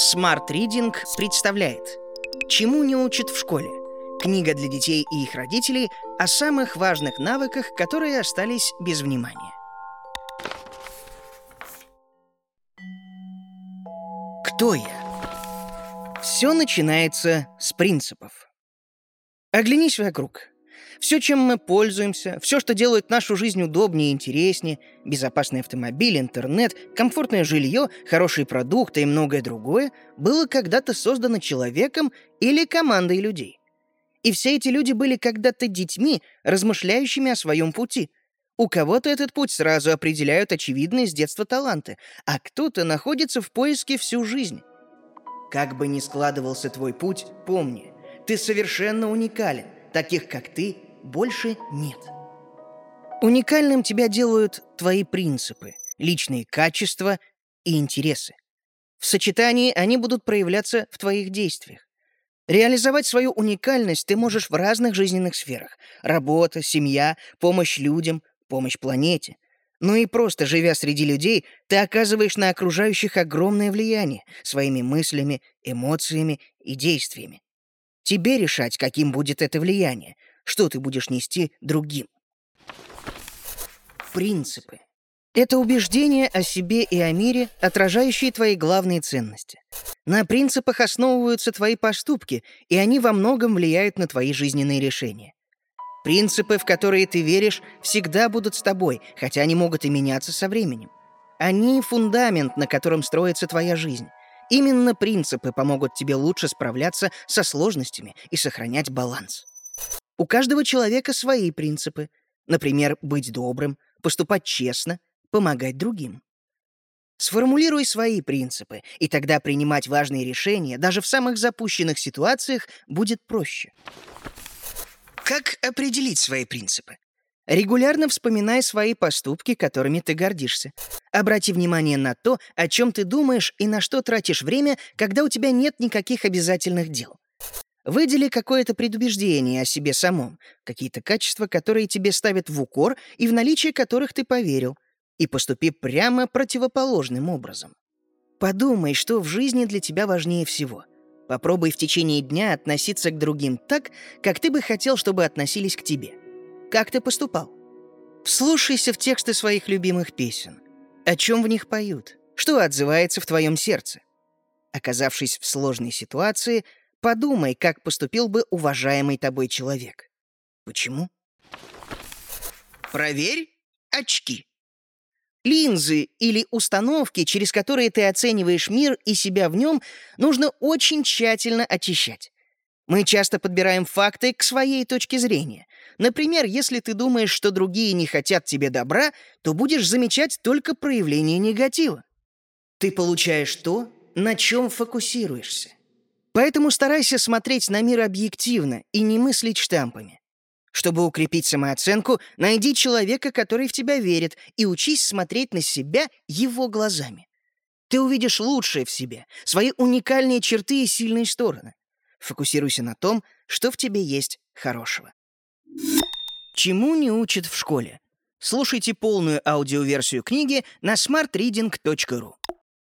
Smart Reading представляет «Чему не учат в школе?» Книга для детей и их родителей о самых важных навыках, которые остались без внимания. Кто я? Все начинается с принципов. Оглянись вокруг. Все, чем мы пользуемся, все, что делает нашу жизнь удобнее и интереснее, безопасный автомобиль, интернет, комфортное жилье, хорошие продукты и многое другое, было когда-то создано человеком или командой людей. И все эти люди были когда-то детьми, размышляющими о своем пути. У кого-то этот путь сразу определяют очевидные с детства таланты, а кто-то находится в поиске всю жизнь. Как бы ни складывался твой путь, помни, ты совершенно уникален. Таких, как ты, больше нет. Уникальным тебя делают твои принципы, личные качества и интересы. В сочетании они будут проявляться в твоих действиях. Реализовать свою уникальность ты можешь в разных жизненных сферах. Работа, семья, помощь людям, помощь планете. Ну и просто живя среди людей, ты оказываешь на окружающих огромное влияние своими мыслями, эмоциями и действиями. Тебе решать, каким будет это влияние, что ты будешь нести другим. Принципы. Это убеждения о себе и о мире, отражающие твои главные ценности. На принципах основываются твои поступки, и они во многом влияют на твои жизненные решения. Принципы, в которые ты веришь, всегда будут с тобой, хотя они могут и меняться со временем. Они — фундамент, на котором строится твоя жизнь. Именно принципы помогут тебе лучше справляться со сложностями и сохранять баланс. У каждого человека свои принципы. Например, быть добрым, поступать честно, помогать другим. Сформулируй свои принципы, и тогда принимать важные решения даже в самых запущенных ситуациях будет проще. Как определить свои принципы? Регулярно вспоминай свои поступки, которыми ты гордишься. Обрати внимание на то, о чем ты думаешь и на что тратишь время, когда у тебя нет никаких обязательных дел. Выдели какое-то предубеждение о себе самом, какие-то качества, которые тебе ставят в укор и в наличие которых ты поверил, и поступи прямо противоположным образом. Подумай, что в жизни для тебя важнее всего. Попробуй в течение дня относиться к другим так, как ты бы хотел, чтобы относились к тебе. Как ты поступал? Вслушайся в тексты своих любимых песен. О чем в них поют? Что отзывается в твоем сердце? Оказавшись в сложной ситуации, Подумай, как поступил бы уважаемый тобой человек. Почему? Проверь очки. Линзы или установки, через которые ты оцениваешь мир и себя в нем, нужно очень тщательно очищать. Мы часто подбираем факты к своей точке зрения. Например, если ты думаешь, что другие не хотят тебе добра, то будешь замечать только проявление негатива. Ты получаешь то, на чем фокусируешься. Поэтому старайся смотреть на мир объективно и не мыслить штампами. Чтобы укрепить самооценку, найди человека, который в тебя верит, и учись смотреть на себя его глазами. Ты увидишь лучшее в себе, свои уникальные черты и сильные стороны. Фокусируйся на том, что в тебе есть хорошего. Чему не учат в школе? Слушайте полную аудиоверсию книги на smartreading.ru.